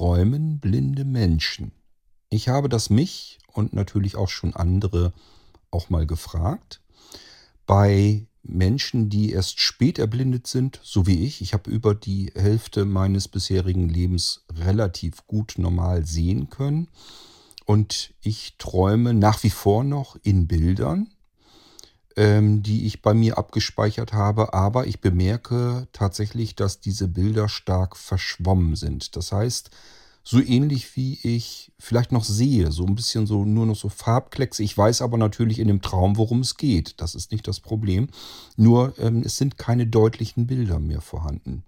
träumen blinde Menschen? Ich habe das mich und natürlich auch schon andere auch mal gefragt. Bei Menschen, die erst spät erblindet sind, so wie ich, ich habe über die Hälfte meines bisherigen Lebens relativ gut normal sehen können. Und ich träume nach wie vor noch in Bildern, ähm, die ich bei mir abgespeichert habe, aber ich bemerke tatsächlich, dass diese Bilder stark verschwommen sind. Das heißt, so ähnlich wie ich vielleicht noch sehe, so ein bisschen so nur noch so Farbklecks. Ich weiß aber natürlich in dem Traum, worum es geht. Das ist nicht das Problem. Nur ähm, es sind keine deutlichen Bilder mehr vorhanden.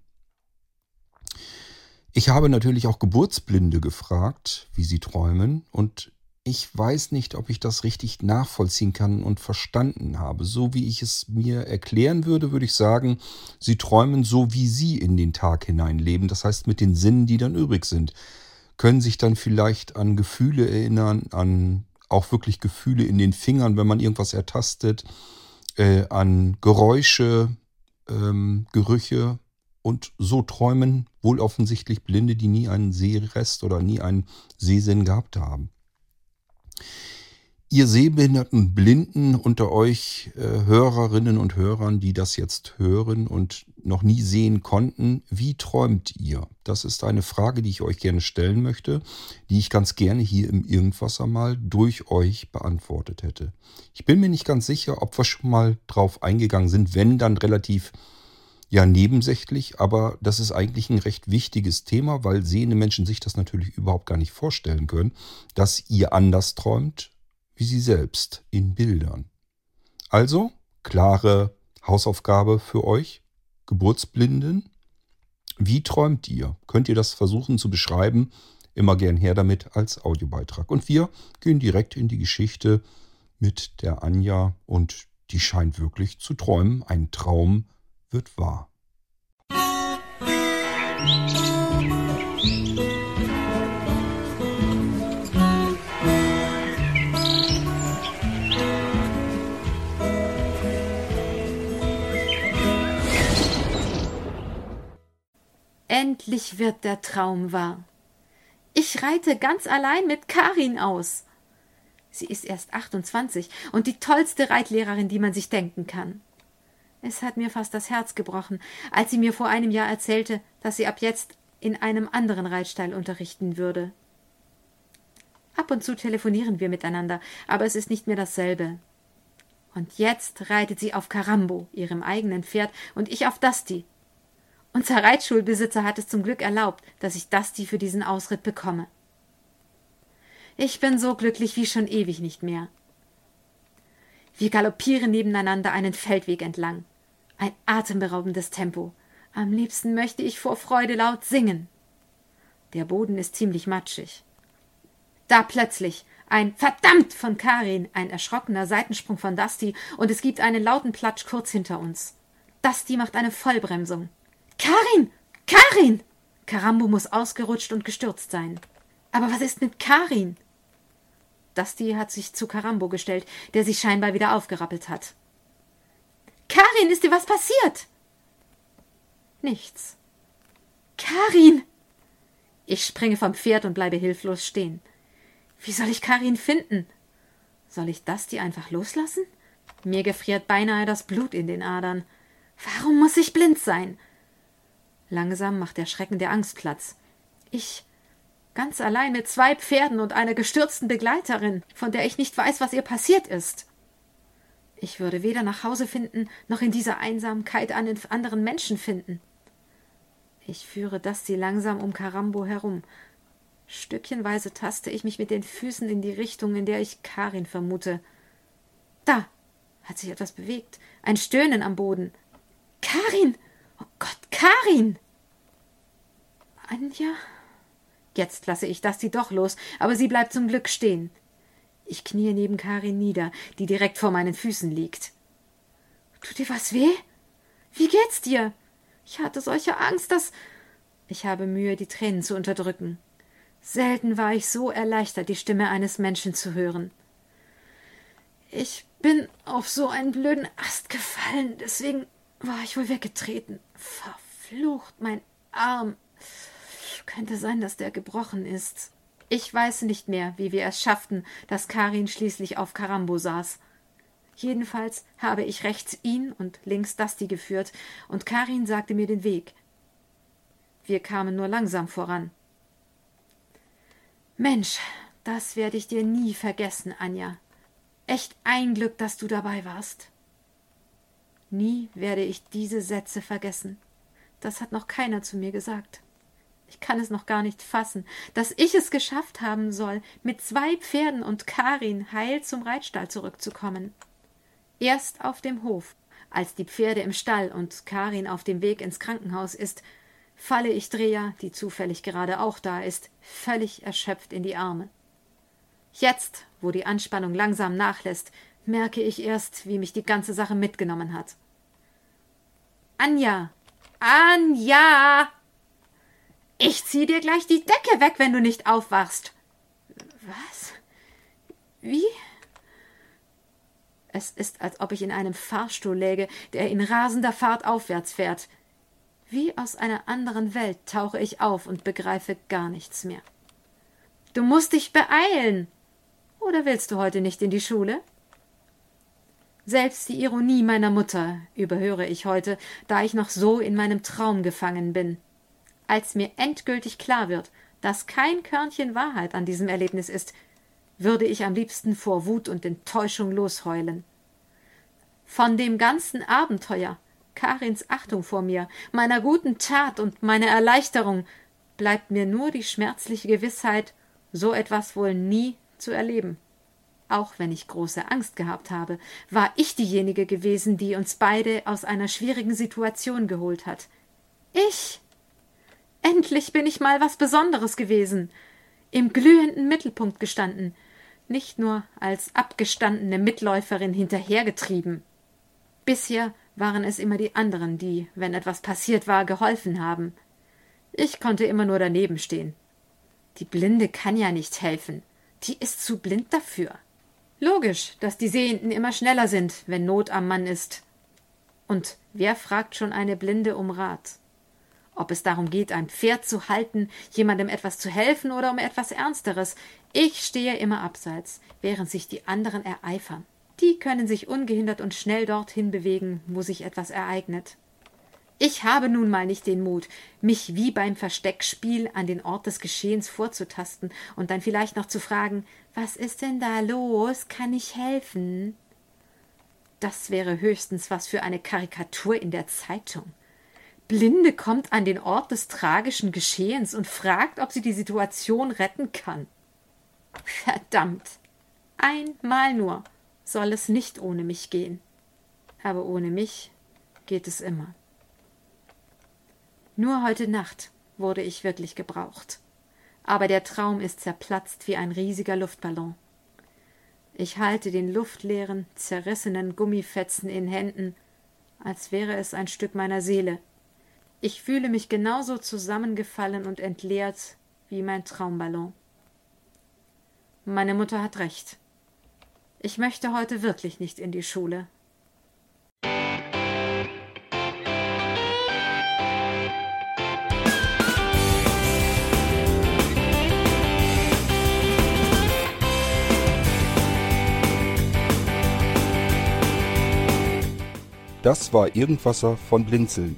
Ich habe natürlich auch Geburtsblinde gefragt, wie sie träumen, und ich weiß nicht, ob ich das richtig nachvollziehen kann und verstanden habe. So wie ich es mir erklären würde, würde ich sagen, sie träumen so, wie sie in den Tag hineinleben. Das heißt mit den Sinnen, die dann übrig sind können sich dann vielleicht an Gefühle erinnern, an auch wirklich Gefühle in den Fingern, wenn man irgendwas ertastet, äh, an Geräusche, ähm, Gerüche und so träumen wohl offensichtlich Blinde, die nie einen Sehrest oder nie einen Sehsinn gehabt haben. Ihr sehbehinderten Blinden unter euch, äh, Hörerinnen und Hörern, die das jetzt hören und noch nie sehen konnten, wie träumt ihr? Das ist eine Frage, die ich euch gerne stellen möchte, die ich ganz gerne hier im Irgendwasser mal durch euch beantwortet hätte. Ich bin mir nicht ganz sicher, ob wir schon mal drauf eingegangen sind, wenn dann relativ ja nebensächlich, aber das ist eigentlich ein recht wichtiges Thema, weil sehende Menschen sich das natürlich überhaupt gar nicht vorstellen können, dass ihr anders träumt wie sie selbst in Bildern. Also, klare Hausaufgabe für euch, Geburtsblinden. Wie träumt ihr? Könnt ihr das versuchen zu beschreiben? Immer gern her damit als Audiobeitrag. Und wir gehen direkt in die Geschichte mit der Anja und die scheint wirklich zu träumen. Ein Traum wird wahr. Endlich wird der Traum wahr. Ich reite ganz allein mit Karin aus. Sie ist erst 28 und die tollste Reitlehrerin, die man sich denken kann. Es hat mir fast das Herz gebrochen, als sie mir vor einem Jahr erzählte, dass sie ab jetzt in einem anderen Reitstall unterrichten würde. Ab und zu telefonieren wir miteinander, aber es ist nicht mehr dasselbe. Und jetzt reitet sie auf Karambo, ihrem eigenen Pferd, und ich auf Dusty, unser Reitschulbesitzer hat es zum Glück erlaubt, dass ich Dusty für diesen Ausritt bekomme. Ich bin so glücklich wie schon ewig nicht mehr. Wir galoppieren nebeneinander einen Feldweg entlang. Ein atemberaubendes Tempo. Am liebsten möchte ich vor Freude laut singen. Der Boden ist ziemlich matschig. Da plötzlich ein Verdammt von Karin, ein erschrockener Seitensprung von Dusty und es gibt einen lauten Platsch kurz hinter uns. Dusty macht eine Vollbremsung. Karin! Karin! Karambo muss ausgerutscht und gestürzt sein. Aber was ist mit Karin? Dusty hat sich zu Karambo gestellt, der sich scheinbar wieder aufgerappelt hat. Karin, ist dir was passiert? Nichts. Karin! Ich springe vom Pferd und bleibe hilflos stehen. Wie soll ich Karin finden? Soll ich Dusty einfach loslassen? Mir gefriert beinahe das Blut in den Adern. Warum muss ich blind sein? Langsam macht der Schrecken der Angst Platz. Ich, ganz allein mit zwei Pferden und einer gestürzten Begleiterin, von der ich nicht weiß, was ihr passiert ist. Ich würde weder nach Hause finden, noch in dieser Einsamkeit einen anderen Menschen finden. Ich führe Dusty langsam um Karambo herum. Stückchenweise taste ich mich mit den Füßen in die Richtung, in der ich Karin vermute. Da hat sich etwas bewegt. Ein Stöhnen am Boden. Karin! Oh Gott, Karin! Anja? Jetzt lasse ich sie doch los, aber sie bleibt zum Glück stehen. Ich kniee neben Karin nieder, die direkt vor meinen Füßen liegt. Tut dir was weh? Wie geht's dir? Ich hatte solche Angst, dass. Ich habe Mühe, die Tränen zu unterdrücken. Selten war ich so erleichtert, die Stimme eines Menschen zu hören. Ich bin auf so einen blöden Ast gefallen, deswegen war ich wohl weggetreten. Verflucht, mein Arm. Könnte sein, dass der gebrochen ist. Ich weiß nicht mehr, wie wir es schafften, dass Karin schließlich auf Karambo saß. Jedenfalls habe ich rechts ihn und links Dusty geführt, und Karin sagte mir den Weg. Wir kamen nur langsam voran. Mensch, das werde ich dir nie vergessen, Anja. Echt ein Glück, dass du dabei warst. Nie werde ich diese Sätze vergessen. Das hat noch keiner zu mir gesagt. Ich kann es noch gar nicht fassen, dass ich es geschafft haben soll, mit zwei Pferden und Karin heil zum Reitstall zurückzukommen. Erst auf dem Hof, als die Pferde im Stall und Karin auf dem Weg ins Krankenhaus ist, falle ich Dreher, die zufällig gerade auch da ist, völlig erschöpft in die Arme. Jetzt, wo die Anspannung langsam nachlässt, merke ich erst, wie mich die ganze Sache mitgenommen hat. Anja! Anja! Ich zieh dir gleich die Decke weg, wenn du nicht aufwachst. Was? Wie? Es ist, als ob ich in einem Fahrstuhl läge, der in rasender Fahrt aufwärts fährt. Wie aus einer anderen Welt tauche ich auf und begreife gar nichts mehr. Du musst dich beeilen. Oder willst du heute nicht in die Schule? Selbst die Ironie meiner Mutter überhöre ich heute, da ich noch so in meinem Traum gefangen bin. Als mir endgültig klar wird, dass kein Körnchen Wahrheit an diesem Erlebnis ist, würde ich am liebsten vor Wut und Enttäuschung losheulen. Von dem ganzen Abenteuer, Karins Achtung vor mir, meiner guten Tat und meiner Erleichterung bleibt mir nur die schmerzliche Gewissheit, so etwas wohl nie zu erleben. Auch wenn ich große Angst gehabt habe, war ich diejenige gewesen, die uns beide aus einer schwierigen Situation geholt hat. Ich. Endlich bin ich mal was Besonderes gewesen, im glühenden Mittelpunkt gestanden, nicht nur als abgestandene Mitläuferin hinterhergetrieben. Bisher waren es immer die anderen, die, wenn etwas passiert war, geholfen haben. Ich konnte immer nur daneben stehen. Die Blinde kann ja nicht helfen. Die ist zu blind dafür. Logisch, dass die Sehenden immer schneller sind, wenn Not am Mann ist. Und wer fragt schon eine Blinde um Rat? Ob es darum geht, ein Pferd zu halten, jemandem etwas zu helfen oder um etwas Ernsteres, ich stehe immer abseits, während sich die anderen ereifern. Die können sich ungehindert und schnell dorthin bewegen, wo sich etwas ereignet. Ich habe nun mal nicht den Mut, mich wie beim Versteckspiel an den Ort des Geschehens vorzutasten und dann vielleicht noch zu fragen, was ist denn da los? Kann ich helfen? Das wäre höchstens was für eine Karikatur in der Zeitung. Blinde kommt an den Ort des tragischen Geschehens und fragt, ob sie die Situation retten kann. Verdammt. Einmal nur soll es nicht ohne mich gehen. Aber ohne mich geht es immer. Nur heute Nacht wurde ich wirklich gebraucht. Aber der Traum ist zerplatzt wie ein riesiger Luftballon. Ich halte den luftleeren, zerrissenen Gummifetzen in Händen, als wäre es ein Stück meiner Seele. Ich fühle mich genauso zusammengefallen und entleert wie mein Traumballon. Meine Mutter hat recht. Ich möchte heute wirklich nicht in die Schule. Das war Irgendwasser von Blinzeln.